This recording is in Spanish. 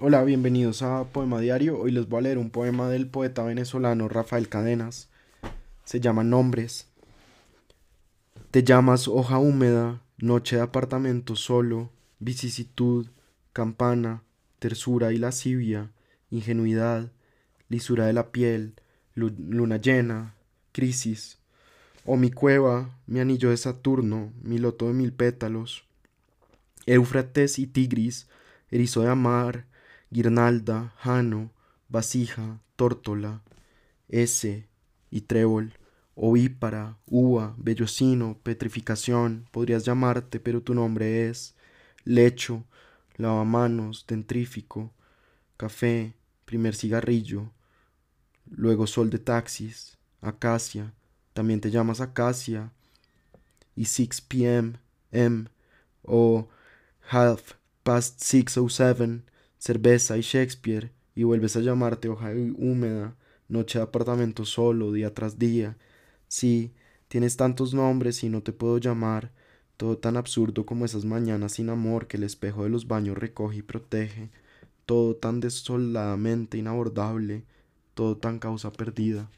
Hola, bienvenidos a Poema Diario. Hoy les voy a leer un poema del poeta venezolano Rafael Cadenas. Se llama Nombres. Te llamas hoja húmeda, noche de apartamento solo, vicisitud, campana, tersura y lascivia, ingenuidad, lisura de la piel, luna llena, crisis. O mi cueva, mi anillo de Saturno, mi loto de mil pétalos. Éufrates y Tigris, erizo de amar, guirnalda, jano, vasija, tórtola, ese y trébol, ovípara, uva, bellocino, petrificación, podrías llamarte, pero tu nombre es lecho, lavamanos, dentrífico, café, primer cigarrillo, luego sol de taxis, acacia, también te llamas acacia, y 6 p.m., m, o half past 6 o 7, cerveza y Shakespeare, y vuelves a llamarte hoja húmeda, noche de apartamento solo, día tras día. Sí, tienes tantos nombres y no te puedo llamar, todo tan absurdo como esas mañanas sin amor que el espejo de los baños recoge y protege, todo tan desoladamente inabordable, todo tan causa perdida.